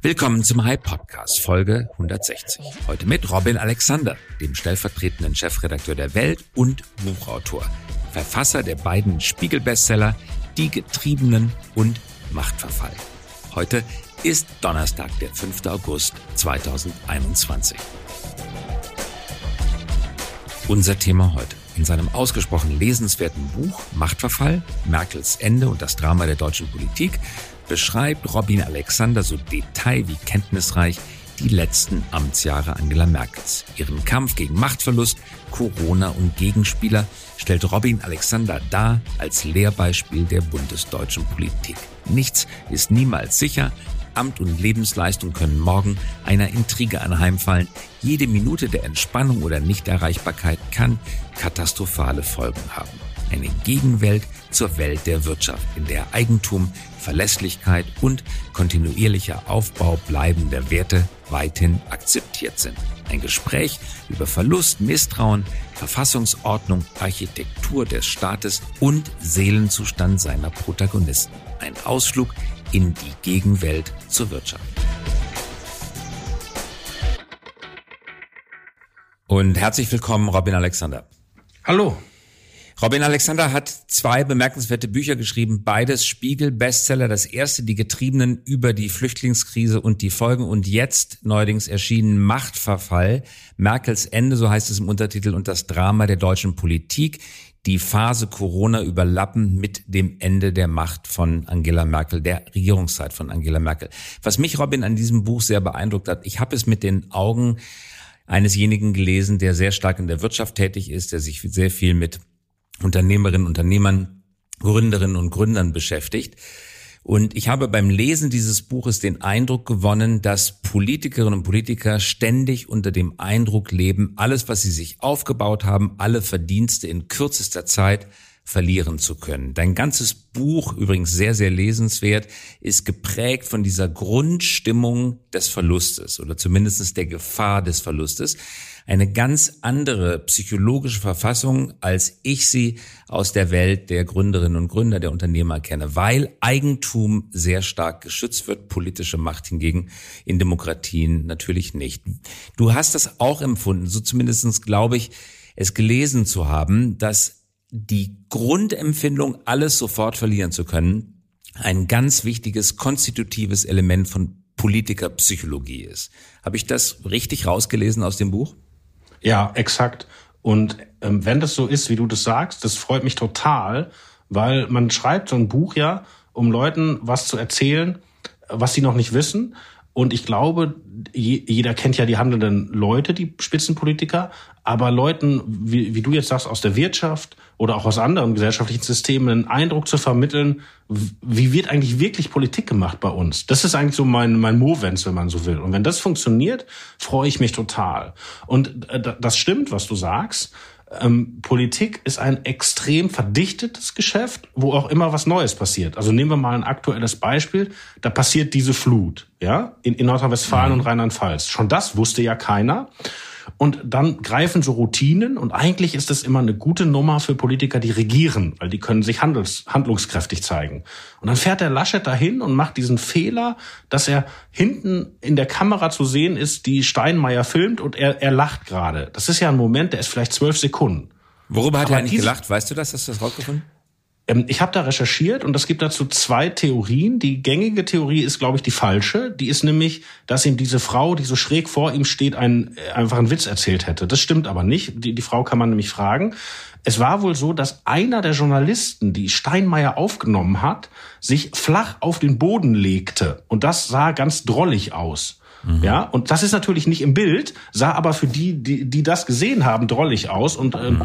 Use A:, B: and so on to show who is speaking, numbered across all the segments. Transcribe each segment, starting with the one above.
A: Willkommen zum Hype Podcast, Folge 160. Heute mit Robin Alexander, dem stellvertretenden Chefredakteur der Welt und Buchautor, Verfasser der beiden Spiegel-Bestseller Die Getriebenen und Machtverfall. Heute ist Donnerstag, der 5. August 2021. Unser Thema heute. In seinem ausgesprochen lesenswerten Buch Machtverfall, Merkels Ende und das Drama der deutschen Politik beschreibt Robin Alexander so detail wie kenntnisreich die letzten Amtsjahre Angela Merkels. Ihren Kampf gegen Machtverlust, Corona und Gegenspieler stellt Robin Alexander dar als Lehrbeispiel der bundesdeutschen Politik. Nichts ist niemals sicher. Amt und Lebensleistung können morgen einer Intrige anheimfallen. Jede Minute der Entspannung oder Nichterreichbarkeit kann katastrophale Folgen haben. Eine Gegenwelt zur Welt der Wirtschaft, in der Eigentum, Verlässlichkeit und kontinuierlicher Aufbau bleibender Werte weithin akzeptiert sind. Ein Gespräch über Verlust, Misstrauen, Verfassungsordnung, Architektur des Staates und Seelenzustand seiner Protagonisten. Ein Ausflug in die Gegenwelt zur Wirtschaft. Und herzlich willkommen, Robin Alexander.
B: Hallo.
A: Robin Alexander hat zwei bemerkenswerte Bücher geschrieben, beides Spiegel-Bestseller. Das erste, die Getriebenen über die Flüchtlingskrise und die Folgen und jetzt neuerdings erschienen Machtverfall, Merkels Ende, so heißt es im Untertitel, und das Drama der deutschen Politik. Die Phase Corona überlappen mit dem Ende der Macht von Angela Merkel, der Regierungszeit von Angela Merkel. Was mich, Robin, an diesem Buch sehr beeindruckt hat, ich habe es mit den Augen einesjenigen gelesen, der sehr stark in der Wirtschaft tätig ist, der sich sehr viel mit Unternehmerinnen, Unternehmern, Gründerinnen und Gründern beschäftigt. Und ich habe beim Lesen dieses Buches den Eindruck gewonnen, dass Politikerinnen und Politiker ständig unter dem Eindruck leben, alles, was sie sich aufgebaut haben, alle Verdienste in kürzester Zeit verlieren zu können. Dein ganzes Buch, übrigens sehr, sehr lesenswert, ist geprägt von dieser Grundstimmung des Verlustes oder zumindest der Gefahr des Verlustes eine ganz andere psychologische Verfassung, als ich sie aus der Welt der Gründerinnen und Gründer, der Unternehmer kenne, weil Eigentum sehr stark geschützt wird, politische Macht hingegen in Demokratien natürlich nicht. Du hast das auch empfunden, so zumindestens glaube ich, es gelesen zu haben, dass die Grundempfindung, alles sofort verlieren zu können, ein ganz wichtiges konstitutives Element von Politikerpsychologie ist. Habe ich das richtig rausgelesen aus dem Buch?
B: Ja, exakt. Und ähm, wenn das so ist, wie du das sagst, das freut mich total, weil man schreibt so ein Buch ja, um Leuten was zu erzählen, was sie noch nicht wissen. Und ich glaube, jeder kennt ja die handelnden Leute, die Spitzenpolitiker, aber Leuten, wie, wie du jetzt sagst, aus der Wirtschaft oder auch aus anderen gesellschaftlichen Systemen einen Eindruck zu vermitteln, wie wird eigentlich wirklich Politik gemacht bei uns? Das ist eigentlich so mein, mein Movens, wenn man so will. Und wenn das funktioniert, freue ich mich total. Und äh, das stimmt, was du sagst ähm, Politik ist ein extrem verdichtetes Geschäft, wo auch immer was Neues passiert. Also nehmen wir mal ein aktuelles Beispiel. Da passiert diese Flut, ja, in, in Nordrhein-Westfalen mhm. und Rheinland-Pfalz. Schon das wusste ja keiner. Und dann greifen so Routinen und eigentlich ist das immer eine gute Nummer für Politiker, die regieren, weil die können sich handels, handlungskräftig zeigen. Und dann fährt der Laschet dahin und macht diesen Fehler, dass er hinten in der Kamera zu sehen ist, die Steinmeier filmt und er, er lacht gerade. Das ist ja ein Moment, der ist vielleicht zwölf Sekunden.
A: Worüber hat Aber er eigentlich gelacht? Weißt du das? Hast du das rausgefunden?
B: Ähm, ich habe da recherchiert und es gibt dazu zwei Theorien. Die gängige Theorie ist, glaube ich, die falsche. Die ist nämlich, dass ihm diese Frau, die so schräg vor ihm steht, äh, einen Witz erzählt hätte. Das stimmt aber nicht. Die, die Frau kann man nämlich fragen. Es war wohl so, dass einer der Journalisten, die Steinmeier aufgenommen hat, sich flach auf den Boden legte. Und das sah ganz drollig aus. Mhm. Ja, und das ist natürlich nicht im Bild, sah aber für die, die, die das gesehen haben, drollig aus. Und ähm.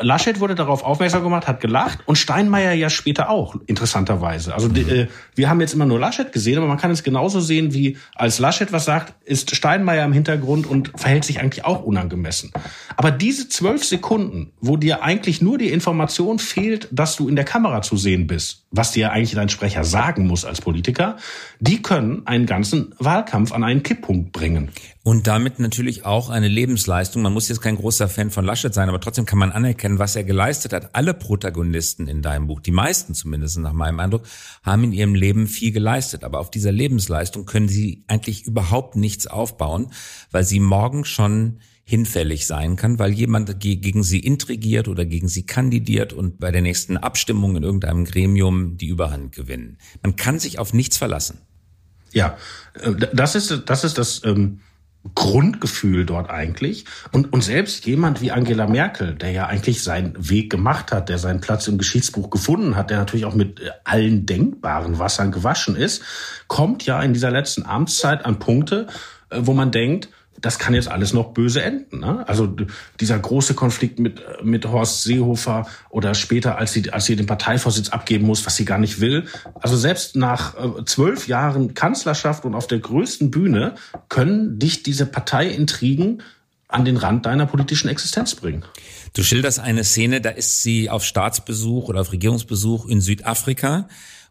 B: Laschet wurde darauf aufmerksam gemacht, hat gelacht und Steinmeier ja später auch, interessanterweise. Also mhm. äh, wir haben jetzt immer nur Laschet gesehen, aber man kann es genauso sehen, wie als Laschet was sagt, ist Steinmeier im Hintergrund und verhält sich eigentlich auch unangemessen. Aber diese zwölf Sekunden, wo dir eigentlich nur die Information fehlt, dass du in der Kamera zu sehen bist, was dir eigentlich dein Sprecher sagen muss als Politiker, die können einen ganzen Wahlkampf an einen Kipppunkt bringen.
A: Und damit natürlich auch eine Lebensleistung. Man muss jetzt kein großer Fan von Laschet sein, aber trotzdem kann man anerkennen, was er geleistet hat. Alle Protagonisten in deinem Buch, die meisten zumindest nach meinem Eindruck, haben in ihrem Leben viel geleistet. Aber auf dieser Lebensleistung können sie eigentlich überhaupt nichts aufbauen, weil sie morgen schon hinfällig sein kann, weil jemand gegen sie intrigiert oder gegen sie kandidiert und bei der nächsten Abstimmung in irgendeinem Gremium die Überhand gewinnen. Man kann sich auf nichts verlassen.
B: Ja, äh, das ist das, ist das ähm, Grundgefühl dort eigentlich. Und, und selbst jemand wie Angela Merkel, der ja eigentlich seinen Weg gemacht hat, der seinen Platz im Geschichtsbuch gefunden hat, der natürlich auch mit äh, allen denkbaren Wassern gewaschen ist, kommt ja in dieser letzten Amtszeit an Punkte, äh, wo man denkt, das kann jetzt alles noch böse enden. Ne? Also dieser große Konflikt mit, mit Horst Seehofer oder später, als sie, als sie den Parteivorsitz abgeben muss, was sie gar nicht will. Also selbst nach äh, zwölf Jahren Kanzlerschaft und auf der größten Bühne können dich diese Parteiintrigen an den Rand deiner politischen Existenz bringen.
A: Du schilderst eine Szene, da ist sie auf Staatsbesuch oder auf Regierungsbesuch in Südafrika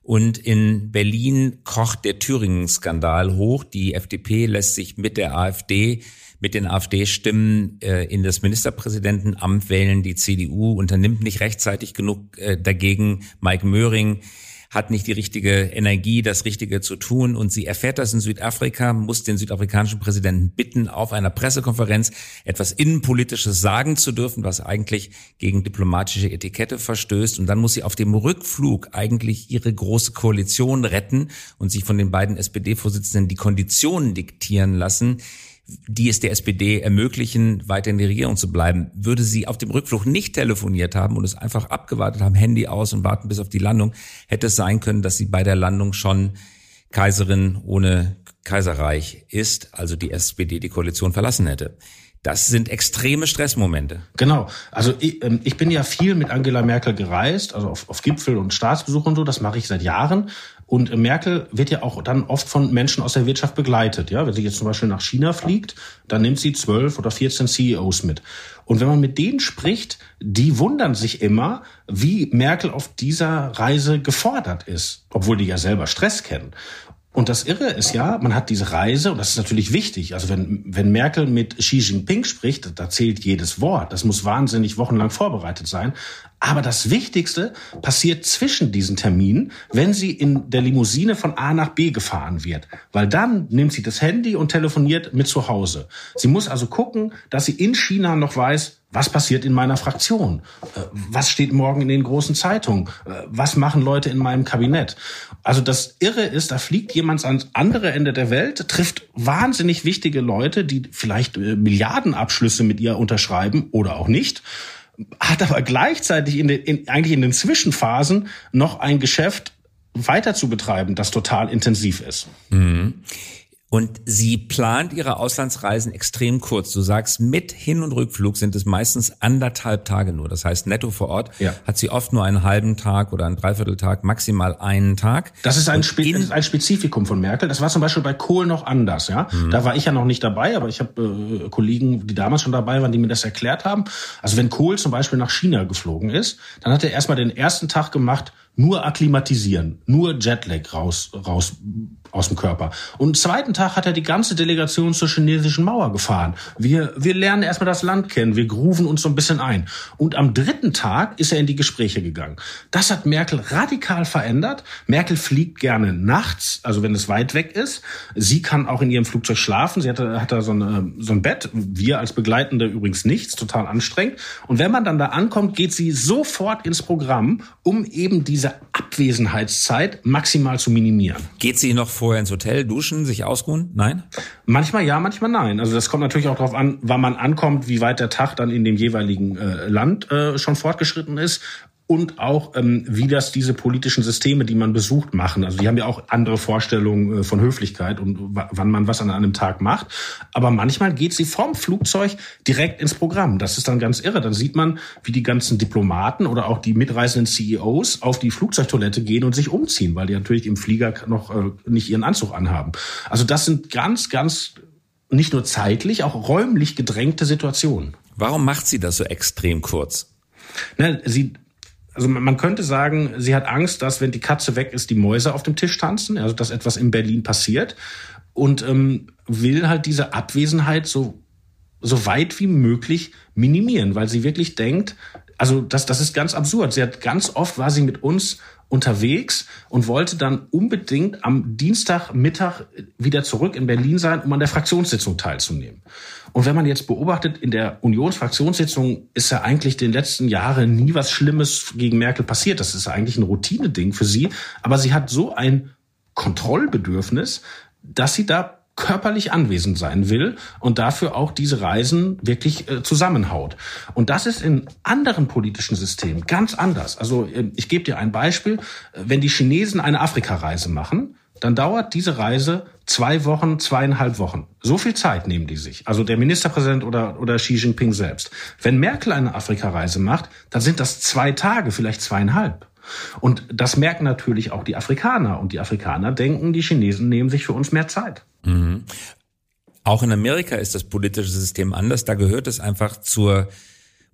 A: und in Berlin kocht der Thüringen-Skandal hoch. Die FDP lässt sich mit der AfD, mit den AfD-Stimmen äh, in das Ministerpräsidentenamt wählen. Die CDU unternimmt nicht rechtzeitig genug äh, dagegen. Mike Möhring hat nicht die richtige Energie, das Richtige zu tun. Und sie erfährt das in Südafrika, muss den südafrikanischen Präsidenten bitten, auf einer Pressekonferenz etwas Innenpolitisches sagen zu dürfen, was eigentlich gegen diplomatische Etikette verstößt. Und dann muss sie auf dem Rückflug eigentlich ihre große Koalition retten und sich von den beiden SPD-Vorsitzenden die Konditionen diktieren lassen, die es der SPD ermöglichen, weiter in die Regierung zu bleiben. Würde sie auf dem Rückflug nicht telefoniert haben und es einfach abgewartet haben, Handy aus und warten bis auf die Landung, hätte es sein können, dass sie bei der Landung schon Kaiserin ohne Kaiserreich ist, also die SPD die Koalition verlassen hätte. Das sind extreme Stressmomente.
B: Genau. Also ich, ähm, ich bin ja viel mit Angela Merkel gereist, also auf, auf Gipfel und Staatsbesuch und so. Das mache ich seit Jahren. Und Merkel wird ja auch dann oft von Menschen aus der Wirtschaft begleitet. Ja, wenn sie jetzt zum Beispiel nach China fliegt, dann nimmt sie zwölf oder 14 CEOs mit. Und wenn man mit denen spricht, die wundern sich immer, wie Merkel auf dieser Reise gefordert ist, obwohl die ja selber Stress kennen. Und das Irre ist ja, man hat diese Reise, und das ist natürlich wichtig. Also wenn, wenn Merkel mit Xi Jinping spricht, da zählt jedes Wort. Das muss wahnsinnig wochenlang vorbereitet sein. Aber das Wichtigste passiert zwischen diesen Terminen, wenn sie in der Limousine von A nach B gefahren wird. Weil dann nimmt sie das Handy und telefoniert mit zu Hause. Sie muss also gucken, dass sie in China noch weiß, was passiert in meiner Fraktion? Äh, was steht morgen in den großen Zeitungen? Äh, was machen Leute in meinem Kabinett? Also das Irre ist, da fliegt jemand ans andere Ende der Welt, trifft wahnsinnig wichtige Leute, die vielleicht äh, Milliardenabschlüsse mit ihr unterschreiben oder auch nicht hat aber gleichzeitig in den, in, eigentlich in den Zwischenphasen noch ein Geschäft weiter zu betreiben, das total intensiv ist.
A: Mhm. Und sie plant ihre Auslandsreisen extrem kurz. Du sagst, mit Hin- und Rückflug sind es meistens anderthalb Tage nur. Das heißt, netto vor Ort ja. hat sie oft nur einen halben Tag oder einen Dreivierteltag, maximal einen Tag.
B: Das ist ein, Spe ist ein Spezifikum von Merkel. Das war zum Beispiel bei Kohl noch anders. Ja, mhm. Da war ich ja noch nicht dabei, aber ich habe äh, Kollegen, die damals schon dabei waren, die mir das erklärt haben. Also wenn Kohl zum Beispiel nach China geflogen ist, dann hat er erstmal den ersten Tag gemacht, nur akklimatisieren, nur Jetlag raus, raus aus dem Körper. Und zweiten Tag hat er die ganze Delegation zur chinesischen Mauer gefahren. Wir, wir lernen erstmal das Land kennen, wir grooven uns so ein bisschen ein. Und am dritten Tag ist er in die Gespräche gegangen. Das hat Merkel radikal verändert. Merkel fliegt gerne nachts, also wenn es weit weg ist. Sie kann auch in ihrem Flugzeug schlafen. Sie hat, hat da so, eine, so ein Bett. Wir als Begleitende übrigens nichts, total anstrengend. Und wenn man dann da ankommt, geht sie sofort ins Programm, um eben diese Abwesenheitszeit maximal zu minimieren.
A: Geht sie noch vorher ins Hotel, duschen, sich ausruhen? Nein?
B: Manchmal ja, manchmal nein. Also das kommt natürlich auch darauf an, wann man ankommt, wie weit der Tag dann in dem jeweiligen äh, Land äh, schon fortgeschritten ist und auch ähm, wie das diese politischen Systeme, die man besucht, machen. Also die haben ja auch andere Vorstellungen äh, von Höflichkeit und wann man was an einem Tag macht. Aber manchmal geht sie vom Flugzeug direkt ins Programm. Das ist dann ganz irre. Dann sieht man, wie die ganzen Diplomaten oder auch die mitreisenden CEOs auf die Flugzeugtoilette gehen und sich umziehen, weil die natürlich im Flieger noch äh, nicht ihren Anzug anhaben. Also das sind ganz, ganz nicht nur zeitlich, auch räumlich gedrängte Situationen.
A: Warum macht sie das so extrem kurz?
B: Na, sie also man könnte sagen, sie hat Angst, dass wenn die Katze weg ist, die Mäuse auf dem Tisch tanzen, also dass etwas in Berlin passiert. Und ähm, will halt diese Abwesenheit so, so weit wie möglich minimieren, weil sie wirklich denkt, also das, das ist ganz absurd. Sie hat ganz oft war sie mit uns unterwegs und wollte dann unbedingt am Dienstagmittag wieder zurück in Berlin sein, um an der Fraktionssitzung teilzunehmen. Und wenn man jetzt beobachtet, in der Unionsfraktionssitzung ist ja eigentlich den letzten Jahren nie was Schlimmes gegen Merkel passiert. Das ist eigentlich ein Routine-Ding für sie. Aber sie hat so ein Kontrollbedürfnis, dass sie da körperlich anwesend sein will und dafür auch diese Reisen wirklich äh, zusammenhaut. Und das ist in anderen politischen Systemen ganz anders. Also äh, ich gebe dir ein Beispiel. Wenn die Chinesen eine Afrikareise machen, dann dauert diese Reise zwei Wochen, zweieinhalb Wochen. So viel Zeit nehmen die sich. Also der Ministerpräsident oder, oder Xi Jinping selbst. Wenn Merkel eine Afrikareise macht, dann sind das zwei Tage, vielleicht zweieinhalb. Und das merken natürlich auch die Afrikaner. Und die Afrikaner denken, die Chinesen nehmen sich für uns mehr Zeit. Mhm.
A: Auch in Amerika ist das politische System anders. Da gehört es einfach zur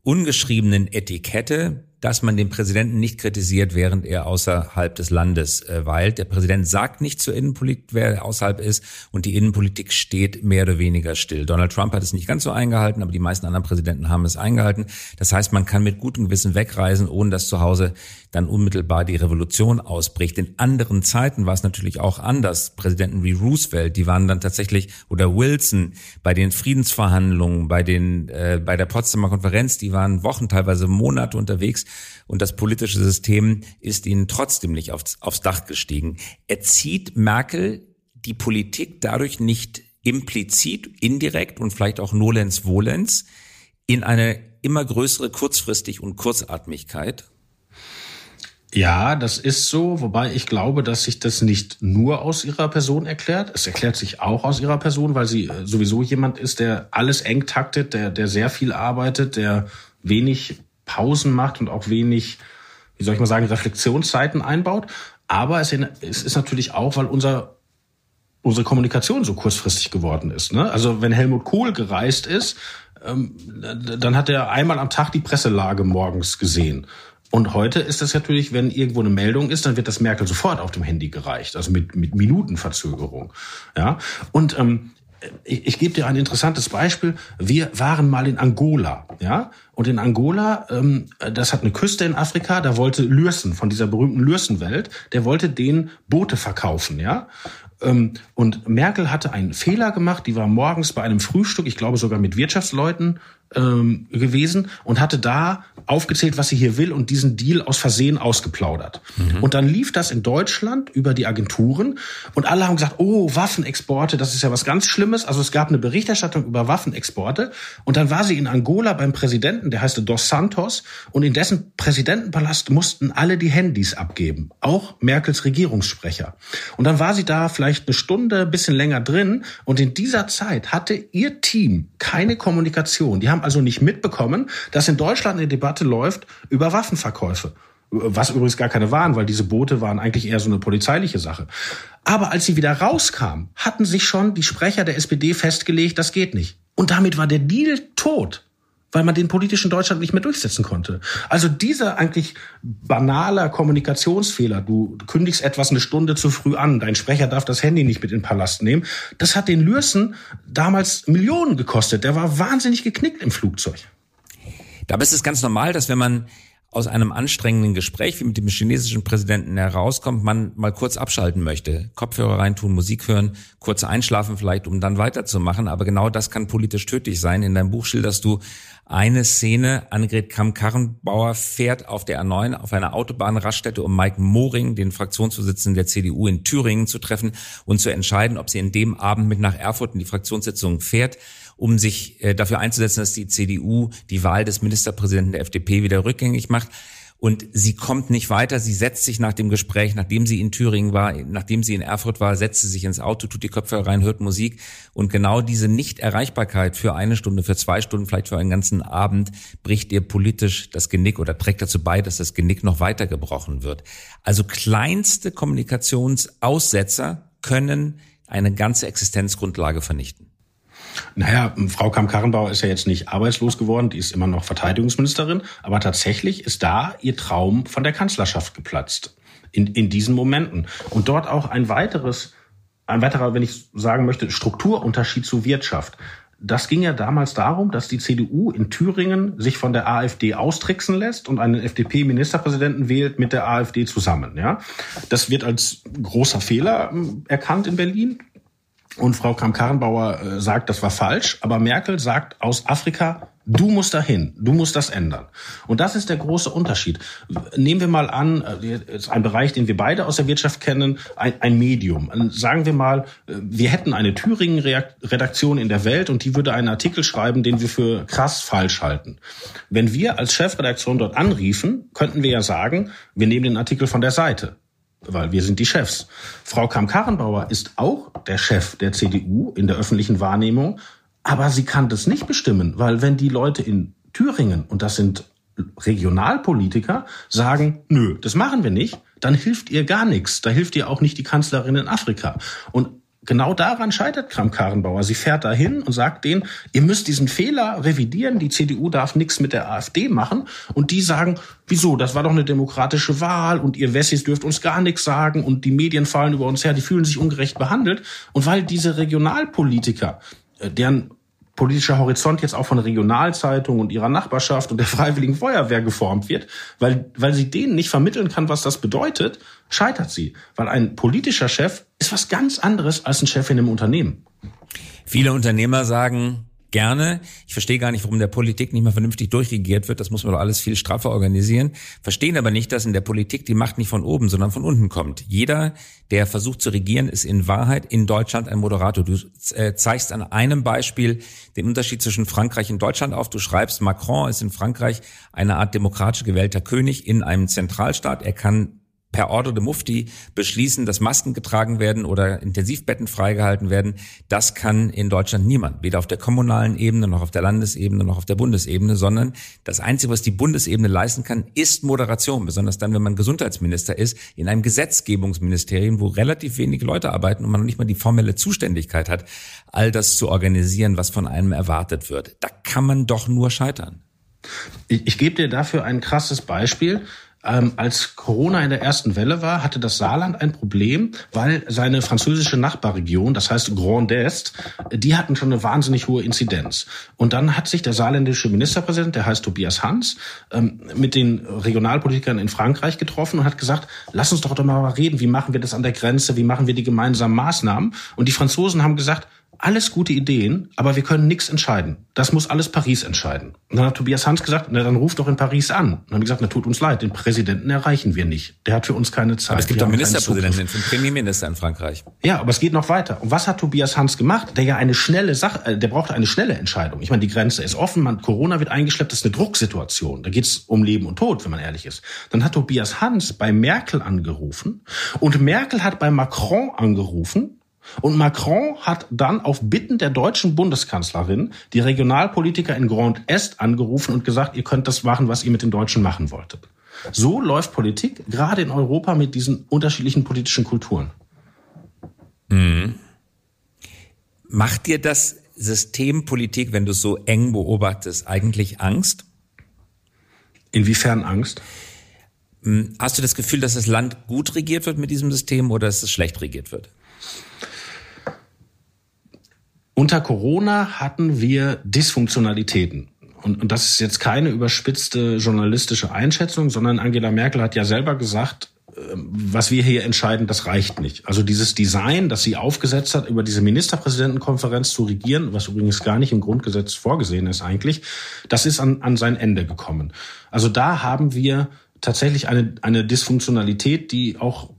A: ungeschriebenen Etikette, dass man den Präsidenten nicht kritisiert, während er außerhalb des Landes äh, weilt. Der Präsident sagt nicht zur Innenpolitik, wer außerhalb ist, und die Innenpolitik steht mehr oder weniger still. Donald Trump hat es nicht ganz so eingehalten, aber die meisten anderen Präsidenten haben es eingehalten. Das heißt, man kann mit gutem Gewissen wegreisen, ohne dass zu Hause dann unmittelbar die Revolution ausbricht. In anderen Zeiten war es natürlich auch anders. Präsidenten wie Roosevelt, die waren dann tatsächlich, oder Wilson bei den Friedensverhandlungen, bei den, äh, bei der Potsdamer Konferenz, die waren Wochen, teilweise Monate unterwegs und das politische System ist ihnen trotzdem nicht aufs, aufs Dach gestiegen. Erzieht Merkel die Politik dadurch nicht implizit, indirekt und vielleicht auch nolens volens in eine immer größere Kurzfristig und Kurzatmigkeit?
B: Ja, das ist so, wobei ich glaube, dass sich das nicht nur aus ihrer Person erklärt. Es erklärt sich auch aus ihrer Person, weil sie äh, sowieso jemand ist, der alles eng taktet, der, der sehr viel arbeitet, der wenig Pausen macht und auch wenig, wie soll ich mal sagen, Reflexionszeiten einbaut. Aber es ist natürlich auch, weil unser unsere Kommunikation so kurzfristig geworden ist. Ne? Also wenn Helmut Kohl gereist ist, ähm, dann hat er einmal am Tag die Presselage morgens gesehen. Und heute ist das natürlich, wenn irgendwo eine Meldung ist, dann wird das Merkel sofort auf dem Handy gereicht, also mit, mit Minutenverzögerung. Ja. Und ähm, ich, ich gebe dir ein interessantes Beispiel. Wir waren mal in Angola, ja, und in Angola, ähm, das hat eine Küste in Afrika, da wollte Lürsen von dieser berühmten Lürsenwelt, der wollte den Boote verkaufen, ja. Ähm, und Merkel hatte einen Fehler gemacht, die war morgens bei einem Frühstück, ich glaube sogar mit Wirtschaftsleuten ähm, gewesen und hatte da aufgezählt, was sie hier will und diesen Deal aus Versehen ausgeplaudert. Mhm. Und dann lief das in Deutschland über die Agenturen und alle haben gesagt, oh, Waffenexporte, das ist ja was ganz Schlimmes. Also es gab eine Berichterstattung über Waffenexporte und dann war sie in Angola beim Präsidenten, der heißt Dos Santos und in dessen Präsidentenpalast mussten alle die Handys abgeben, auch Merkels Regierungssprecher. Und dann war sie da vielleicht eine Stunde, bisschen länger drin und in dieser Zeit hatte ihr Team keine Kommunikation. Die haben also nicht mitbekommen, dass in Deutschland eine Debatte läuft über Waffenverkäufe. Was übrigens gar keine waren, weil diese Boote waren eigentlich eher so eine polizeiliche Sache. Aber als sie wieder rauskam, hatten sich schon die Sprecher der SPD festgelegt, das geht nicht. Und damit war der Deal tot weil man den politischen Deutschland nicht mehr durchsetzen konnte. Also dieser eigentlich banaler Kommunikationsfehler, du kündigst etwas eine Stunde zu früh an, dein Sprecher darf das Handy nicht mit in den Palast nehmen, das hat den Lürsen damals Millionen gekostet. Der war wahnsinnig geknickt im Flugzeug.
A: Dabei ist es ganz normal, dass wenn man aus einem anstrengenden Gespräch wie mit dem chinesischen Präsidenten herauskommt, man mal kurz abschalten möchte, Kopfhörer reintun, Musik hören, kurz einschlafen vielleicht, um dann weiterzumachen. Aber genau das kann politisch tödlich sein. In deinem Buch schilderst du eine Szene, Annegret Kramp-Karrenbauer fährt auf der A9 auf einer Autobahnraststätte, um Mike Moring, den Fraktionsvorsitzenden der CDU in Thüringen, zu treffen und zu entscheiden, ob sie in dem Abend mit nach Erfurt in die Fraktionssitzung fährt, um sich äh, dafür einzusetzen, dass die CDU die Wahl des Ministerpräsidenten der FDP wieder rückgängig macht. Und sie kommt nicht weiter. Sie setzt sich nach dem Gespräch, nachdem sie in Thüringen war, nachdem sie in Erfurt war, setzt sie sich ins Auto, tut die Köpfe rein, hört Musik. Und genau diese Nichterreichbarkeit für eine Stunde, für zwei Stunden, vielleicht für einen ganzen Abend, bricht ihr politisch das Genick oder trägt dazu bei, dass das Genick noch weiter gebrochen wird. Also kleinste Kommunikationsaussetzer können eine ganze Existenzgrundlage vernichten.
B: Naja, Frau Kamm-Karrenbauer ist ja jetzt nicht arbeitslos geworden, die ist immer noch Verteidigungsministerin, aber tatsächlich ist da ihr Traum von der Kanzlerschaft geplatzt. In, in diesen Momenten. Und dort auch ein weiteres ein weiterer, wenn ich sagen möchte, Strukturunterschied zu Wirtschaft. Das ging ja damals darum, dass die CDU in Thüringen sich von der AfD austricksen lässt und einen FDP-Ministerpräsidenten wählt mit der AfD zusammen. Ja, das wird als großer Fehler ähm, erkannt in Berlin. Und Frau Kramp-Karrenbauer äh, sagt, das war falsch. Aber Merkel sagt aus Afrika, Du musst dahin, du musst das ändern. Und das ist der große Unterschied. Nehmen wir mal an, äh, ist ein Bereich, den wir beide aus der Wirtschaft kennen, ein, ein Medium. Sagen wir mal, äh, wir hätten eine Thüringen-Redaktion in der Welt und die würde einen Artikel schreiben, den wir für krass falsch halten. Wenn wir als Chefredaktion dort anriefen, könnten wir ja sagen, wir nehmen den Artikel von der Seite weil wir sind die Chefs. Frau Kamm-Karrenbauer ist auch der Chef der CDU in der öffentlichen Wahrnehmung, aber sie kann das nicht bestimmen, weil wenn die Leute in Thüringen, und das sind Regionalpolitiker, sagen, nö, das machen wir nicht, dann hilft ihr gar nichts. Da hilft ihr auch nicht die Kanzlerin in Afrika. Und genau daran scheitert Kram-Karrenbauer. Sie fährt dahin und sagt denen, ihr müsst diesen Fehler revidieren, die CDU darf nichts mit der AfD machen. Und die sagen, wieso, das war doch eine demokratische Wahl und ihr Wessis dürft uns gar nichts sagen und die Medien fallen über uns her, die fühlen sich ungerecht behandelt. Und weil diese Regionalpolitiker äh, deren politischer Horizont jetzt auch von Regionalzeitungen und ihrer Nachbarschaft und der Freiwilligen Feuerwehr geformt wird, weil, weil sie denen nicht vermitteln kann, was das bedeutet, scheitert sie. Weil ein politischer Chef ist was ganz anderes als ein Chef in einem Unternehmen.
A: Viele Unternehmer sagen, gerne. Ich verstehe gar nicht, warum der Politik nicht mal vernünftig durchregiert wird. Das muss man doch alles viel straffer organisieren. Verstehen aber nicht, dass in der Politik die Macht nicht von oben, sondern von unten kommt. Jeder, der versucht zu regieren, ist in Wahrheit in Deutschland ein Moderator. Du äh, zeigst an einem Beispiel den Unterschied zwischen Frankreich und Deutschland auf. Du schreibst, Macron ist in Frankreich eine Art demokratisch gewählter König in einem Zentralstaat. Er kann per Ordre de Mufti beschließen, dass Masken getragen werden oder Intensivbetten freigehalten werden. Das kann in Deutschland niemand, weder auf der kommunalen Ebene noch auf der Landesebene noch auf der Bundesebene, sondern das Einzige, was die Bundesebene leisten kann, ist Moderation, besonders dann, wenn man Gesundheitsminister ist, in einem Gesetzgebungsministerium, wo relativ wenige Leute arbeiten und man noch nicht mal die formelle Zuständigkeit hat, all das zu organisieren, was von einem erwartet wird. Da kann man doch nur scheitern.
B: Ich, ich gebe dir dafür ein krasses Beispiel. Ähm, als Corona in der ersten Welle war, hatte das Saarland ein Problem, weil seine französische Nachbarregion, das heißt Grand Est, die hatten schon eine wahnsinnig hohe Inzidenz. Und dann hat sich der saarländische Ministerpräsident, der heißt Tobias Hans, ähm, mit den Regionalpolitikern in Frankreich getroffen und hat gesagt, lass uns doch doch mal reden, wie machen wir das an der Grenze, wie machen wir die gemeinsamen Maßnahmen. Und die Franzosen haben gesagt, alles gute Ideen, aber wir können nichts entscheiden. Das muss alles Paris entscheiden. Und dann hat Tobias Hans gesagt, na dann ruft doch in Paris an. Und dann haben gesagt, na tut uns leid, den Präsidenten erreichen wir nicht. Der hat für uns keine Zeit. Aber
A: es gibt doch Ministerpräsidenten, einen Premierminister in Frankreich.
B: Ja, aber es geht noch weiter. Und was hat Tobias Hans gemacht? Der ja eine schnelle Sache, äh, der brauchte eine schnelle Entscheidung. Ich meine, die Grenze ist offen, man, Corona wird eingeschleppt, das ist eine Drucksituation. Da geht's um Leben und Tod, wenn man ehrlich ist. Dann hat Tobias Hans bei Merkel angerufen und Merkel hat bei Macron angerufen und Macron hat dann auf Bitten der deutschen Bundeskanzlerin die Regionalpolitiker in Grand Est angerufen und gesagt, ihr könnt das machen, was ihr mit den Deutschen machen wolltet. So läuft Politik, gerade in Europa mit diesen unterschiedlichen politischen Kulturen.
A: Mhm. Macht dir das System Politik, wenn du es so eng beobachtest, eigentlich Angst?
B: Inwiefern Angst?
A: Hm, hast du das Gefühl, dass das Land gut regiert wird mit diesem System oder dass es schlecht regiert wird?
B: Unter Corona hatten wir Dysfunktionalitäten. Und, und das ist jetzt keine überspitzte journalistische Einschätzung, sondern Angela Merkel hat ja selber gesagt, ähm, was wir hier entscheiden, das reicht nicht. Also dieses Design, das sie aufgesetzt hat, über diese Ministerpräsidentenkonferenz zu regieren, was übrigens gar nicht im Grundgesetz vorgesehen ist eigentlich, das ist an, an sein Ende gekommen. Also da haben wir tatsächlich eine, eine Dysfunktionalität, die auch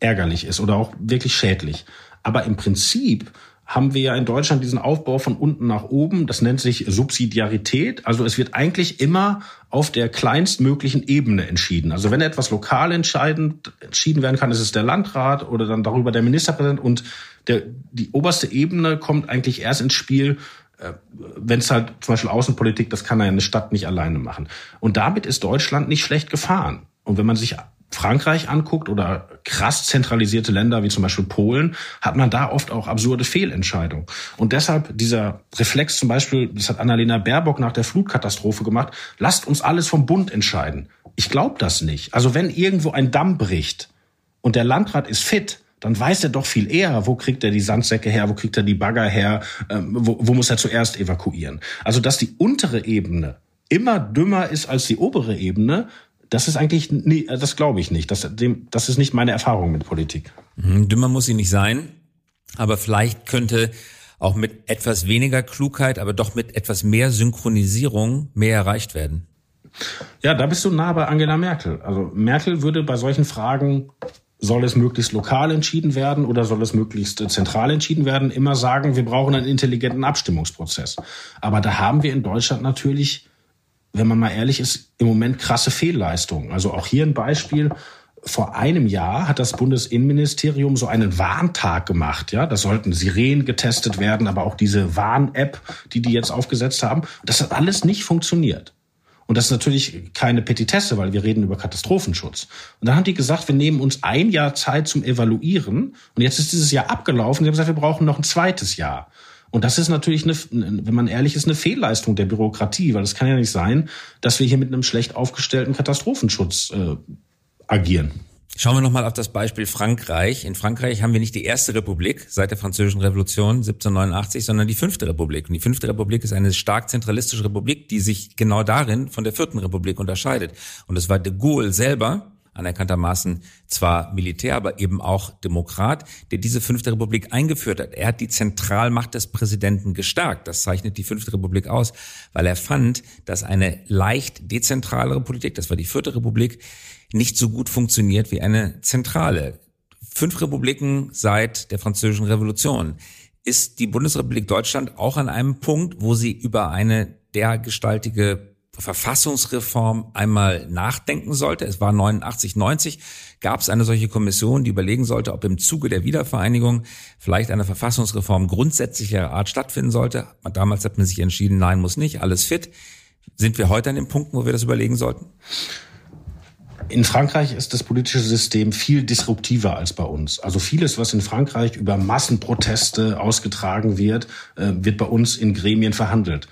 B: ärgerlich ist oder auch wirklich schädlich. Aber im Prinzip haben wir ja in Deutschland diesen Aufbau von unten nach oben. Das nennt sich Subsidiarität. Also es wird eigentlich immer auf der kleinstmöglichen Ebene entschieden. Also wenn etwas lokal entscheidend entschieden werden kann, ist es der Landrat oder dann darüber der Ministerpräsident und der, die oberste Ebene kommt eigentlich erst ins Spiel, äh, wenn es halt zum Beispiel Außenpolitik, das kann ja eine Stadt nicht alleine machen. Und damit ist Deutschland nicht schlecht gefahren. Und wenn man sich Frankreich anguckt oder krass zentralisierte Länder wie zum Beispiel Polen, hat man da oft auch absurde Fehlentscheidungen. Und deshalb dieser Reflex zum Beispiel, das hat Annalena Baerbock nach der Flutkatastrophe gemacht, lasst uns alles vom Bund entscheiden. Ich glaube das nicht. Also wenn irgendwo ein Damm bricht und der Landrat ist fit, dann weiß er doch viel eher, wo kriegt er die Sandsäcke her, wo kriegt er die Bagger her, ähm, wo, wo muss er zuerst evakuieren. Also dass die untere Ebene immer dümmer ist als die obere Ebene, das ist eigentlich, nie, das glaube ich nicht. Das, dem, das ist nicht meine Erfahrung mit Politik.
A: Mhm, dümmer muss sie nicht sein, aber vielleicht könnte auch mit etwas weniger Klugheit, aber doch mit etwas mehr Synchronisierung mehr erreicht werden.
B: Ja, da bist du nah bei Angela Merkel. Also Merkel würde bei solchen Fragen, soll es möglichst lokal entschieden werden oder soll es möglichst zentral entschieden werden, immer sagen, wir brauchen einen intelligenten Abstimmungsprozess. Aber da haben wir in Deutschland natürlich, wenn man mal ehrlich ist, im Moment krasse Fehlleistungen. Also auch hier ein Beispiel vor einem Jahr hat das Bundesinnenministerium so einen Warntag gemacht. Ja, da sollten Sirenen getestet werden, aber auch diese Warn-App, die die jetzt aufgesetzt haben. Das hat alles nicht funktioniert. Und das ist natürlich keine Petitesse, weil wir reden über Katastrophenschutz. Und dann haben die gesagt, wir nehmen uns ein Jahr Zeit zum Evaluieren. Und jetzt ist dieses Jahr abgelaufen. Sie haben gesagt, wir brauchen noch ein zweites Jahr. Und das ist natürlich, eine, wenn man ehrlich ist, eine Fehlleistung der Bürokratie, weil es kann ja nicht sein, dass wir hier mit einem schlecht aufgestellten Katastrophenschutz äh, agieren.
A: Schauen wir nochmal auf das Beispiel Frankreich. In Frankreich haben wir nicht die erste Republik seit der Französischen Revolution 1789, sondern die fünfte Republik. Und die fünfte Republik ist eine stark zentralistische Republik, die sich genau darin von der vierten Republik unterscheidet. Und es war de Gaulle selber, anerkanntermaßen zwar Militär, aber eben auch Demokrat, der diese fünfte Republik eingeführt hat. Er hat die Zentralmacht des Präsidenten gestärkt. Das zeichnet die fünfte Republik aus, weil er fand, dass eine leicht dezentralere Politik, das war die vierte Republik, nicht so gut funktioniert wie eine zentrale. Fünf Republiken seit der Französischen Revolution. Ist die Bundesrepublik Deutschland auch an einem Punkt, wo sie über eine dergestaltige Verfassungsreform einmal nachdenken sollte. Es war 89, 90, gab es eine solche Kommission, die überlegen sollte, ob im Zuge der Wiedervereinigung vielleicht eine Verfassungsreform grundsätzlicher Art stattfinden sollte. Damals hat man sich entschieden, nein, muss nicht, alles fit. Sind wir heute an dem Punkt, wo wir das überlegen sollten?
B: In Frankreich ist das politische System viel disruptiver als bei uns. Also vieles, was in Frankreich über Massenproteste ausgetragen wird, äh, wird bei uns in Gremien verhandelt.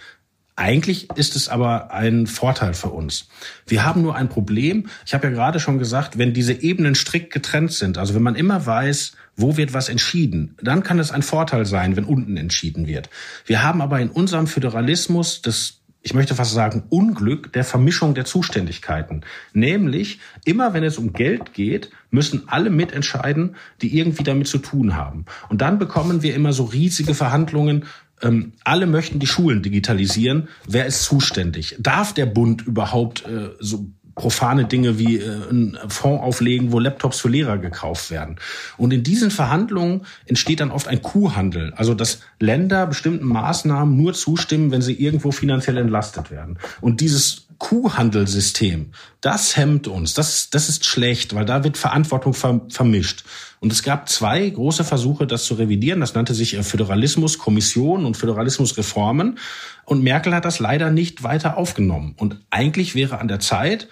B: Eigentlich ist es aber ein Vorteil für uns. Wir haben nur ein Problem. Ich habe ja gerade schon gesagt, wenn diese Ebenen strikt getrennt sind, also wenn man immer weiß, wo wird was entschieden, dann kann es ein Vorteil sein, wenn unten entschieden wird. Wir haben aber in unserem Föderalismus das ich möchte fast sagen, Unglück der Vermischung der Zuständigkeiten. Nämlich, immer wenn es um Geld geht, müssen alle mitentscheiden, die irgendwie damit zu tun haben. Und dann bekommen wir immer so riesige Verhandlungen. Ähm, alle möchten die Schulen digitalisieren. Wer ist zuständig? Darf der Bund überhaupt äh, so profane Dinge wie äh, einen Fonds auflegen, wo Laptops für Lehrer gekauft werden. Und in diesen Verhandlungen entsteht dann oft ein Kuhhandel, also dass Länder bestimmten Maßnahmen nur zustimmen, wenn sie irgendwo finanziell entlastet werden. Und dieses Kuhhandelsystem, das hemmt uns, das, das ist schlecht, weil da wird Verantwortung vermischt. Und es gab zwei große Versuche, das zu revidieren. Das nannte sich äh, Föderalismuskommission und Föderalismusreformen. Und Merkel hat das leider nicht weiter aufgenommen. Und eigentlich wäre an der Zeit,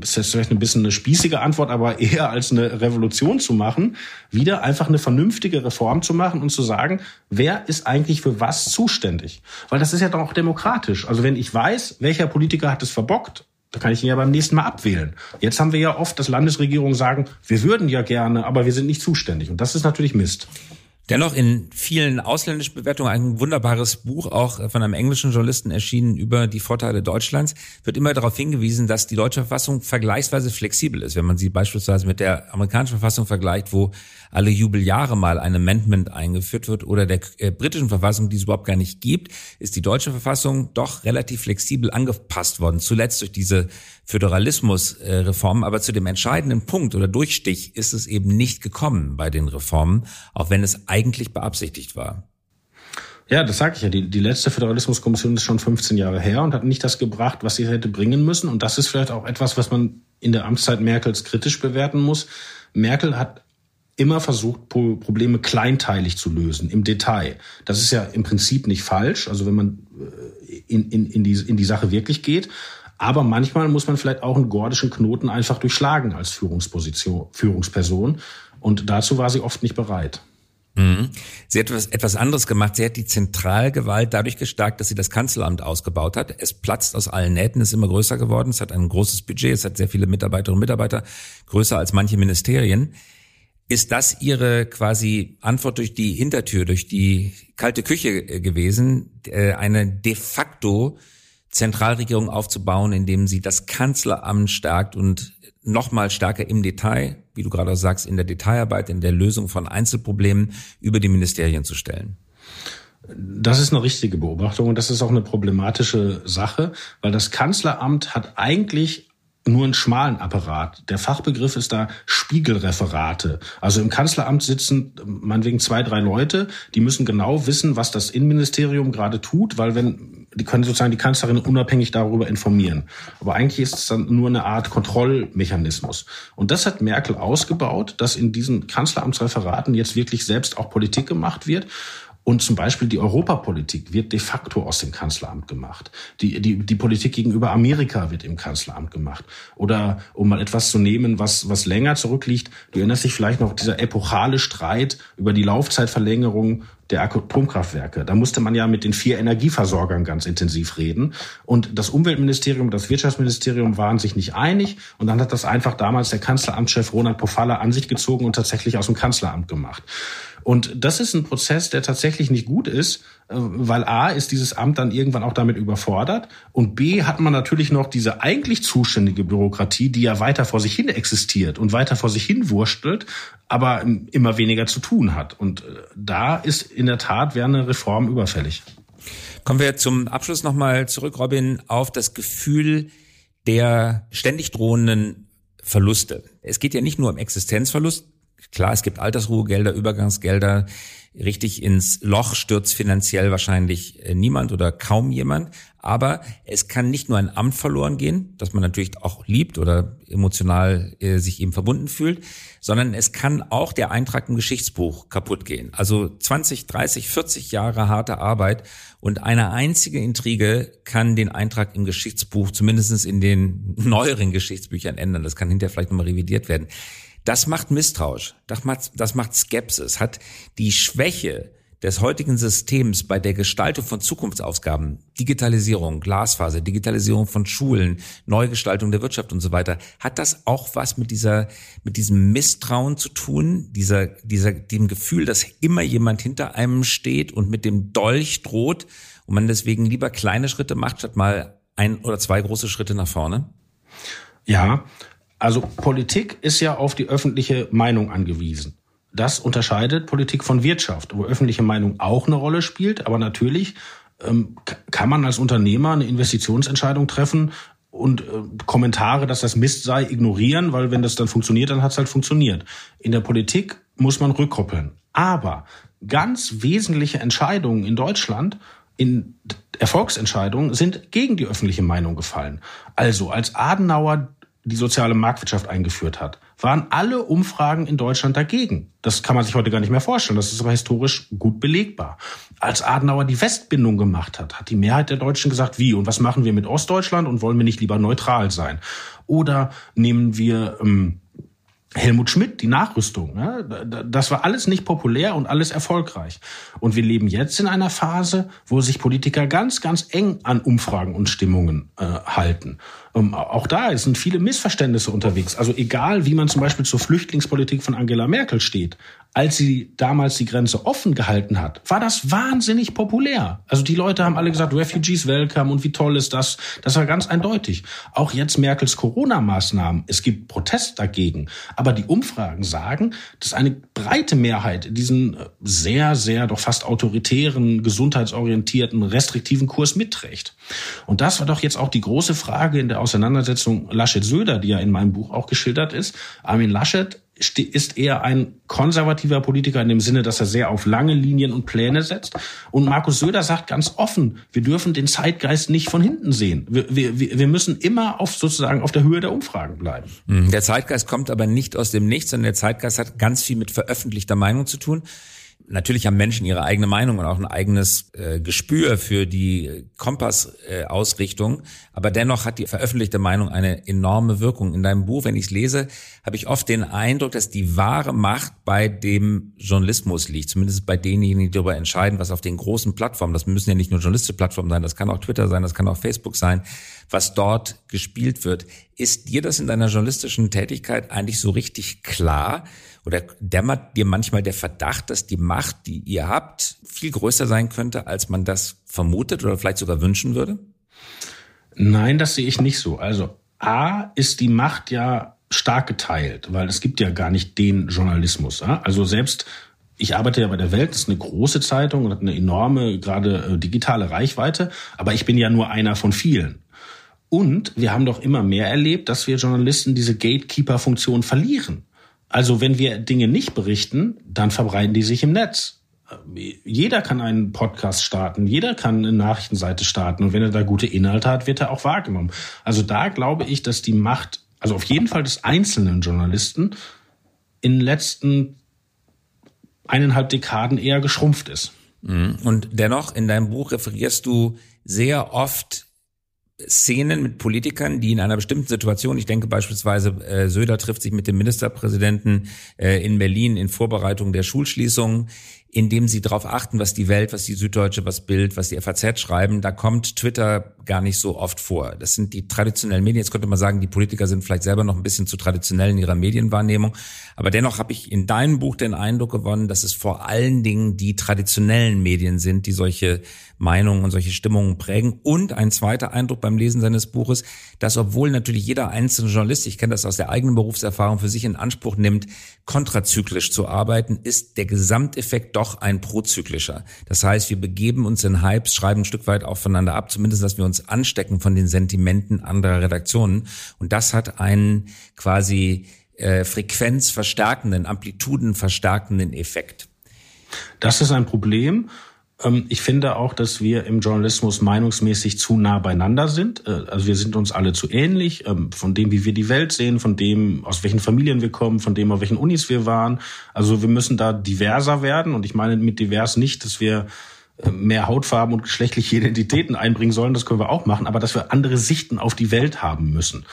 B: ist jetzt vielleicht ein bisschen eine spießige Antwort, aber eher als eine Revolution zu machen, wieder einfach eine vernünftige Reform zu machen und zu sagen, wer ist eigentlich für was zuständig? Weil das ist ja doch auch demokratisch. Also wenn ich weiß, welcher Politiker hat es verbockt, da kann ich ihn ja beim nächsten Mal abwählen. Jetzt haben wir ja oft, dass Landesregierungen sagen, wir würden ja gerne, aber wir sind nicht zuständig. Und das ist natürlich Mist.
A: Dennoch in vielen ausländischen Bewertungen ein wunderbares Buch, auch von einem englischen Journalisten erschienen über die Vorteile Deutschlands, wird immer darauf hingewiesen, dass die deutsche Verfassung vergleichsweise flexibel ist. Wenn man sie beispielsweise mit der amerikanischen Verfassung vergleicht, wo alle Jubeljahre mal ein Amendment eingeführt wird oder der äh, britischen Verfassung, die es überhaupt gar nicht gibt, ist die deutsche Verfassung doch relativ flexibel angepasst worden. Zuletzt durch diese Föderalismusreformen. Aber zu dem entscheidenden Punkt oder Durchstich ist es eben nicht gekommen bei den Reformen, auch wenn es eigentlich beabsichtigt war.
B: Ja, das sage ich ja. Die, die letzte Föderalismuskommission ist schon 15 Jahre her und hat nicht das gebracht, was sie hätte bringen müssen. Und das ist vielleicht auch etwas, was man in der Amtszeit Merkels kritisch bewerten muss. Merkel hat immer versucht, Probleme kleinteilig zu lösen, im Detail. Das ist ja im Prinzip nicht falsch, also wenn man äh, in, in, in, die, in die Sache wirklich geht. Aber manchmal muss man vielleicht auch einen gordischen Knoten einfach durchschlagen als Führungsposition, Führungsperson. Und dazu war sie oft nicht bereit.
A: Mhm. Sie hat etwas, etwas anderes gemacht. Sie hat die Zentralgewalt dadurch gestärkt, dass sie das Kanzleramt ausgebaut hat. Es platzt aus allen Nähten, ist immer größer geworden. Es hat ein großes Budget, es hat sehr viele Mitarbeiterinnen und Mitarbeiter, größer als manche Ministerien. Ist das Ihre quasi Antwort durch die Hintertür, durch die kalte Küche äh, gewesen, äh, eine de facto Zentralregierung aufzubauen, indem sie das Kanzleramt stärkt und nochmal stärker im Detail, wie du gerade sagst, in der Detailarbeit, in der Lösung von Einzelproblemen über die Ministerien zu stellen?
B: Das ist eine richtige Beobachtung und das ist auch eine problematische Sache, weil das Kanzleramt hat eigentlich nur einen schmalen Apparat. Der Fachbegriff ist da Spiegelreferate. Also im Kanzleramt sitzen meinetwegen zwei, drei Leute, die müssen genau wissen, was das Innenministerium gerade tut, weil wenn, die können sozusagen die Kanzlerin unabhängig darüber informieren. Aber eigentlich ist es dann nur eine Art Kontrollmechanismus. Und das hat Merkel ausgebaut, dass in diesen Kanzleramtsreferaten jetzt wirklich selbst auch Politik gemacht wird. Und zum Beispiel die Europapolitik wird de facto aus dem Kanzleramt gemacht. Die, die, die Politik gegenüber Amerika wird im Kanzleramt gemacht. Oder um mal etwas zu nehmen, was, was länger zurückliegt, du erinnerst dich vielleicht noch dieser epochale Streit über die Laufzeitverlängerung der Atomkraftwerke. Da musste man ja mit den vier Energieversorgern ganz intensiv reden. Und das Umweltministerium und das Wirtschaftsministerium waren sich nicht einig. Und dann hat das einfach damals der Kanzleramtschef Ronald Pofalla an sich gezogen und tatsächlich aus dem Kanzleramt gemacht. Und das ist ein Prozess, der tatsächlich nicht gut ist, weil A ist dieses Amt dann irgendwann auch damit überfordert und B hat man natürlich noch diese eigentlich zuständige Bürokratie, die ja weiter vor sich hin existiert und weiter vor sich hin wurstelt, aber immer weniger zu tun hat. Und äh, da ist in der Tat wäre eine Reform überfällig.
A: Kommen wir zum Abschluss nochmal zurück, Robin, auf das Gefühl der ständig drohenden Verluste. Es geht ja nicht nur um Existenzverlust, Klar, es gibt Altersruhegelder, Übergangsgelder. Richtig ins Loch stürzt finanziell wahrscheinlich äh, niemand oder kaum jemand. Aber es kann nicht nur ein Amt verloren gehen, das man natürlich auch liebt oder emotional äh, sich eben verbunden fühlt, sondern es kann auch der Eintrag im Geschichtsbuch kaputt gehen. Also 20, 30, 40 Jahre harte Arbeit und eine einzige Intrige kann den Eintrag im Geschichtsbuch, zumindest in den neueren Geschichtsbüchern ändern. Das kann hinterher vielleicht nochmal revidiert werden. Das macht misstrauisch, das macht, das macht Skepsis, hat die Schwäche des heutigen Systems bei der Gestaltung von Zukunftsausgaben, Digitalisierung, Glasfaser, Digitalisierung von Schulen, Neugestaltung der Wirtschaft und so weiter, hat das auch was mit dieser, mit diesem Misstrauen zu tun, dieser, dieser, dem Gefühl, dass immer jemand hinter einem steht und mit dem Dolch droht und man deswegen lieber kleine Schritte macht, statt mal ein oder zwei große Schritte nach vorne?
B: Ja, also Politik ist ja auf die öffentliche Meinung angewiesen. Das unterscheidet Politik von Wirtschaft, wo öffentliche Meinung auch eine Rolle spielt. Aber natürlich ähm, kann man als Unternehmer eine Investitionsentscheidung treffen und äh, Kommentare, dass das Mist sei, ignorieren, weil wenn das dann funktioniert, dann hat es halt funktioniert. In der Politik muss man rückkoppeln. Aber ganz wesentliche Entscheidungen in Deutschland in Erfolgsentscheidungen sind gegen die öffentliche Meinung gefallen. Also als Adenauer die soziale Marktwirtschaft eingeführt hat, waren alle Umfragen in Deutschland dagegen. Das kann man sich heute gar nicht mehr vorstellen. Das ist aber historisch gut belegbar. Als Adenauer die Westbindung gemacht hat, hat die Mehrheit der Deutschen gesagt, wie und was machen wir mit Ostdeutschland und wollen wir nicht lieber neutral sein? Oder nehmen wir ähm, Helmut Schmidt, die Nachrüstung. Ja, das war alles nicht populär und alles erfolgreich. Und wir leben jetzt in einer Phase, wo sich Politiker ganz, ganz eng an Umfragen und Stimmungen äh, halten. Ähm, auch da sind viele Missverständnisse unterwegs. Also egal, wie man zum Beispiel zur Flüchtlingspolitik von Angela Merkel steht, als sie damals die Grenze offen gehalten hat, war das wahnsinnig populär. Also die Leute haben alle gesagt, Refugees welcome und wie toll ist das. Das war ganz eindeutig. Auch jetzt Merkels Corona-Maßnahmen. Es gibt Protest dagegen. Aber die Umfragen sagen, dass eine breite Mehrheit diesen äh, sehr, sehr doch fast autoritären, gesundheitsorientierten, restriktiven Kurs mitträgt. Und das war doch jetzt auch die große Frage in der Auseinandersetzung Laschet-Söder, die ja in meinem Buch auch geschildert ist. Armin Laschet ist eher ein konservativer Politiker in dem Sinne, dass er sehr auf lange Linien und Pläne setzt. Und Markus Söder sagt ganz offen, wir dürfen den Zeitgeist nicht von hinten sehen. Wir, wir, wir müssen immer auf sozusagen auf der Höhe der Umfragen bleiben.
A: Hm, der Zeitgeist kommt aber nicht aus dem Nichts, sondern der Zeitgeist hat ganz viel mit veröffentlichter Meinung zu tun. Natürlich haben Menschen ihre eigene Meinung und auch ein eigenes äh, Gespür für die Kompassausrichtung, äh, aber dennoch hat die veröffentlichte Meinung eine enorme Wirkung. In deinem Buch, wenn ich es lese, habe ich oft den Eindruck, dass die wahre Macht bei dem Journalismus liegt, zumindest bei denjenigen, die darüber entscheiden, was auf den großen Plattformen, das müssen ja nicht nur journalistische Plattformen sein, das kann auch Twitter sein, das kann auch Facebook sein, was dort gespielt wird. Ist dir das in deiner journalistischen Tätigkeit eigentlich so richtig klar? Oder dämmert dir manchmal der Verdacht, dass die Macht, die ihr habt, viel größer sein könnte, als man das vermutet oder vielleicht sogar wünschen würde?
B: Nein, das sehe ich nicht so. Also A ist die Macht ja stark geteilt, weil es gibt ja gar nicht den Journalismus. Also selbst ich arbeite ja bei der Welt, das ist eine große Zeitung und hat eine enorme, gerade äh, digitale Reichweite, aber ich bin ja nur einer von vielen. Und wir haben doch immer mehr erlebt, dass wir Journalisten diese Gatekeeper-Funktion verlieren. Also wenn wir Dinge nicht berichten, dann verbreiten die sich im Netz. Jeder kann einen Podcast starten, jeder kann eine Nachrichtenseite starten und wenn er da gute Inhalte hat, wird er auch wahrgenommen. Also da glaube ich, dass die Macht, also auf jeden Fall des einzelnen Journalisten, in den letzten eineinhalb Dekaden eher geschrumpft ist.
A: Mhm. Und dennoch, in deinem Buch referierst du sehr oft Szenen mit Politikern, die in einer bestimmten Situation, ich denke beispielsweise, äh, Söder trifft sich mit dem Ministerpräsidenten äh, in Berlin in Vorbereitung der Schulschließung, indem sie darauf achten, was die Welt, was die Süddeutsche, was Bild, was die FAZ schreiben. Da kommt Twitter gar nicht so oft vor. Das sind die traditionellen Medien. Jetzt könnte man sagen, die Politiker sind vielleicht selber noch ein bisschen zu traditionell in ihrer Medienwahrnehmung. Aber dennoch habe ich in deinem Buch den Eindruck gewonnen, dass es vor allen Dingen die traditionellen Medien sind, die solche Meinungen und solche Stimmungen prägen. Und ein zweiter Eindruck beim Lesen seines Buches, dass obwohl natürlich jeder einzelne Journalist, ich kenne das aus der eigenen Berufserfahrung, für sich in Anspruch nimmt, kontrazyklisch zu arbeiten, ist der Gesamteffekt doch ein prozyklischer. Das heißt, wir begeben uns in Hypes, schreiben ein Stück weit auch ab, zumindest, dass wir uns anstecken von den Sentimenten anderer Redaktionen. Und das hat einen quasi äh, frequenzverstärkenden, amplitudenverstärkenden Effekt.
B: Das ist ein Problem. Ähm, ich finde auch, dass wir im Journalismus meinungsmäßig zu nah beieinander sind. Äh, also wir sind uns alle zu ähnlich, ähm, von dem, wie wir die Welt sehen, von dem, aus welchen Familien wir kommen, von dem, auf welchen Unis wir waren. Also wir müssen da diverser werden. Und ich meine mit divers nicht, dass wir äh, mehr Hautfarben und geschlechtliche Identitäten einbringen sollen. Das können wir auch machen. Aber dass wir andere Sichten auf die Welt haben müssen.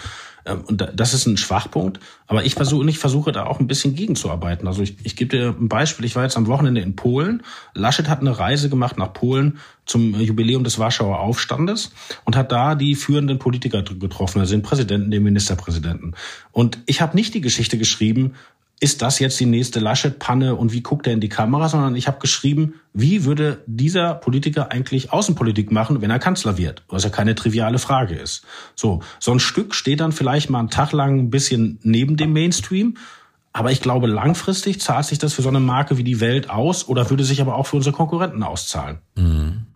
B: Ähm, und das ist ein Schwachpunkt. Aber ich versuche, ich versuche da auch ein bisschen gegenzuarbeiten. Also ich, ich gebe dir ein Beispiel. Ich war jetzt am Wochenende in Polen. Laschet hat eine Reise gemacht nach Polen zum Jubiläum des Warschauer Aufstandes und hat da die führenden Politiker getroffen, also den Präsidenten, den Ministerpräsidenten. Und ich habe nicht die Geschichte geschrieben, ist das jetzt die nächste Laschet-Panne und wie guckt er in die Kamera, sondern ich habe geschrieben, wie würde dieser Politiker eigentlich Außenpolitik machen, wenn er Kanzler wird, was ja keine triviale Frage ist. So, so ein Stück steht dann vielleicht mal einen Tag lang ein bisschen neben dem Mainstream, aber ich glaube, langfristig zahlt sich das für so eine Marke wie die Welt aus oder würde sich aber auch für unsere Konkurrenten auszahlen. Mhm.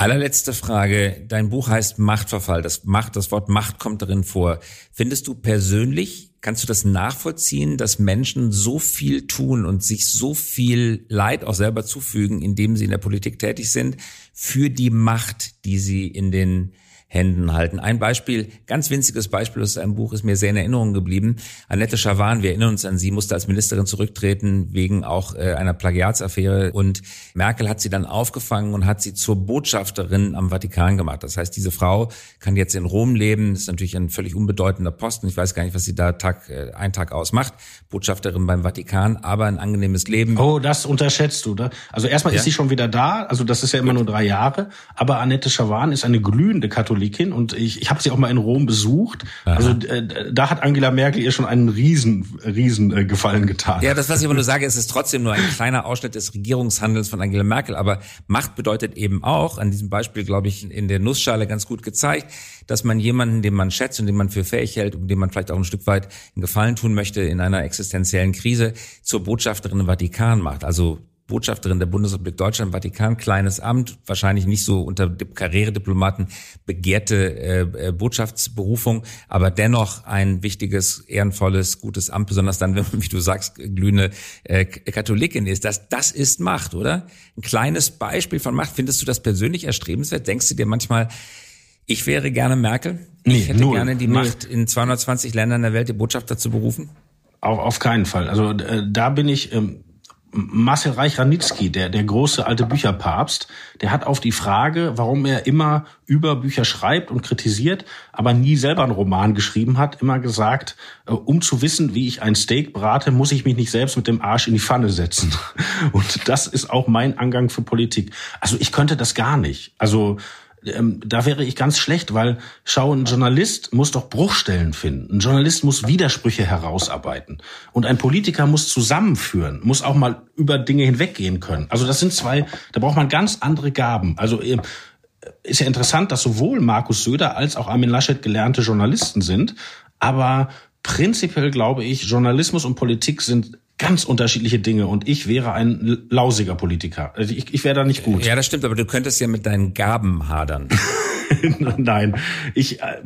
A: Allerletzte Frage. Dein Buch heißt Machtverfall. Das Macht, das Wort Macht kommt darin vor. Findest du persönlich, kannst du das nachvollziehen, dass Menschen so viel tun und sich so viel Leid auch selber zufügen, indem sie in der Politik tätig sind, für die Macht, die sie in den Händen halten. Ein Beispiel, ganz winziges Beispiel aus einem Buch ist mir sehr in Erinnerung geblieben. Annette Schawan, wir erinnern uns an sie, musste als Ministerin zurücktreten wegen auch äh, einer Plagiatsaffäre und Merkel hat sie dann aufgefangen und hat sie zur Botschafterin am Vatikan gemacht. Das heißt, diese Frau kann jetzt in Rom leben, ist natürlich ein völlig unbedeutender Posten. Ich weiß gar nicht, was sie da Tag äh, ein Tag aus macht. Botschafterin beim Vatikan, aber ein angenehmes Leben.
B: Oh, das unterschätzt du, oder? Also erstmal ja? ist sie schon wieder da, also das ist ja immer nur drei Jahre, aber Annette Schawan ist eine glühende Katholik Katholikin und ich, ich habe sie auch mal in Rom besucht. Aha. Also äh, da hat Angela Merkel ihr schon einen riesen, riesen äh, Gefallen getan.
A: Ja, das, was ich aber nur sage, ist, es ist trotzdem nur ein kleiner Ausschnitt des Regierungshandels von Angela Merkel. Aber Macht bedeutet eben auch, an diesem Beispiel, glaube ich, in der Nussschale ganz gut gezeigt, dass man jemanden, den man schätzt und den man für fähig hält und dem man vielleicht auch ein Stück weit einen Gefallen tun möchte in einer existenziellen Krise, zur Botschafterin im Vatikan macht. Also Botschafterin der Bundesrepublik Deutschland, Vatikan, kleines Amt, wahrscheinlich nicht so unter Karrierediplomaten begehrte äh, äh, Botschaftsberufung, aber dennoch ein wichtiges, ehrenvolles, gutes Amt, besonders dann, wenn man, wie du sagst, glühende äh, Katholikin ist. Das, das ist Macht, oder? Ein kleines Beispiel von Macht. Findest du das persönlich erstrebenswert? Denkst du dir manchmal, ich wäre gerne Merkel? Nee, ich hätte null, gerne die nee. Macht, in 220 Ländern der Welt die Botschafter zu berufen?
B: Auf, auf keinen Fall. Also äh, da bin ich ähm, Marcel Reich-Ranitzky, der, der große alte Bücherpapst, der hat auf die Frage, warum er immer über Bücher schreibt und kritisiert, aber nie selber einen Roman geschrieben hat, immer gesagt, äh, um zu wissen, wie ich ein Steak brate, muss ich mich nicht selbst mit dem Arsch in die Pfanne setzen. Und das ist auch mein Angang für Politik. Also ich könnte das gar nicht. Also ähm, da wäre ich ganz schlecht, weil schau, ein Journalist muss doch Bruchstellen finden. Ein Journalist muss Widersprüche herausarbeiten. Und ein Politiker muss zusammenführen, muss auch mal über Dinge hinweggehen können. Also das sind zwei, da braucht man ganz andere Gaben. Also äh, ist ja interessant, dass sowohl Markus Söder als auch Armin Laschet gelernte Journalisten sind. Aber prinzipiell glaube ich, Journalismus und Politik sind ganz unterschiedliche Dinge und ich wäre ein lausiger Politiker. Also ich, ich wäre da nicht gut.
A: Ja, das stimmt, aber du könntest ja mit deinen Gaben hadern.
B: Nein, ich, äh,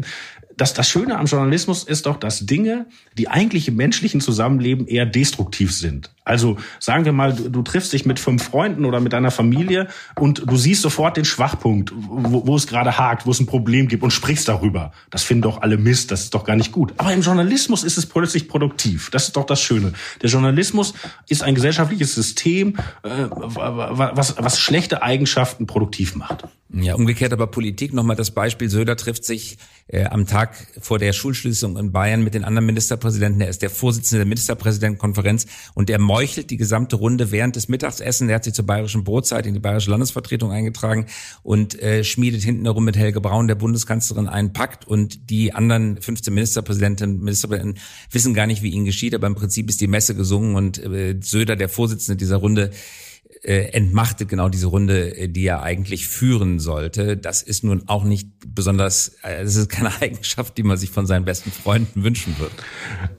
B: das, das Schöne am Journalismus ist doch, dass Dinge, die eigentlich im menschlichen Zusammenleben eher destruktiv sind. Also sagen wir mal, du, du triffst dich mit fünf Freunden oder mit deiner Familie und du siehst sofort den Schwachpunkt, wo, wo es gerade hakt, wo es ein Problem gibt und sprichst darüber. Das finden doch alle Mist, das ist doch gar nicht gut. Aber im Journalismus ist es plötzlich produktiv. Das ist doch das Schöne. Der Journalismus ist ein gesellschaftliches System, äh, was, was schlechte Eigenschaften produktiv macht.
A: Ja, umgekehrt aber Politik. Nochmal das Beispiel, Söder trifft sich äh, am Tag vor der Schulschließung in Bayern mit den anderen Ministerpräsidenten. Er ist der Vorsitzende der Ministerpräsidentenkonferenz und er meuchelt die gesamte Runde während des Mittagsessen. Er hat sich zur bayerischen Brotzeit in die bayerische Landesvertretung eingetragen und äh, schmiedet hinten herum mit Helge Braun, der Bundeskanzlerin, einen Pakt und die anderen 15 Ministerpräsidentinnen Ministerpräsidenten wissen gar nicht, wie ihnen geschieht, aber im Prinzip ist die Messe gesungen und äh, Söder, der Vorsitzende dieser Runde, äh, entmachtet genau diese Runde, äh, die er eigentlich führen sollte. Das ist nun auch nicht besonders, äh, es ist keine Eigenschaft, die man sich von seinen besten Freunden wünschen wird.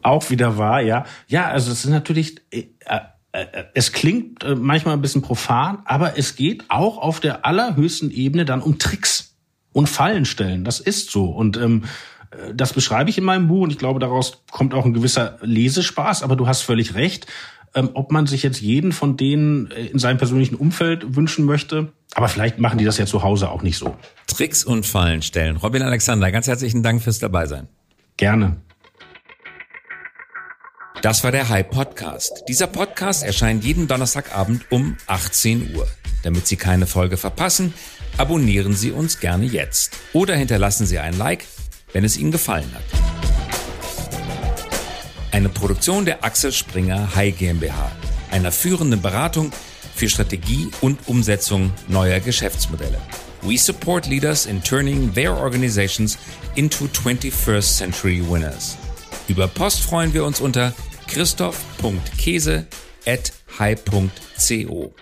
B: Auch wieder wahr, ja. Ja, also es ist natürlich, äh, äh, es klingt manchmal ein bisschen profan, aber es geht auch auf der allerhöchsten Ebene dann um Tricks und Fallenstellen. Das ist so. Und ähm, das beschreibe ich in meinem Buch und ich glaube, daraus kommt auch ein gewisser Lesespaß, aber du hast völlig recht ähm, ob man sich jetzt jeden von denen äh, in seinem persönlichen Umfeld wünschen möchte. Aber vielleicht machen die das ja zu Hause auch nicht so.
A: Tricks und Fallen stellen. Robin Alexander, ganz herzlichen Dank fürs Dabeisein.
B: Gerne.
A: Das war der High Podcast. Dieser Podcast erscheint jeden Donnerstagabend um 18 Uhr. Damit Sie keine Folge verpassen, abonnieren Sie uns gerne jetzt oder hinterlassen Sie ein Like, wenn es Ihnen gefallen hat. Eine Produktion der Axel Springer High GmbH, einer führenden Beratung für Strategie und Umsetzung neuer Geschäftsmodelle. We support leaders in turning their organizations into 21st century winners. Über Post freuen wir uns unter christoph.käse at high.co.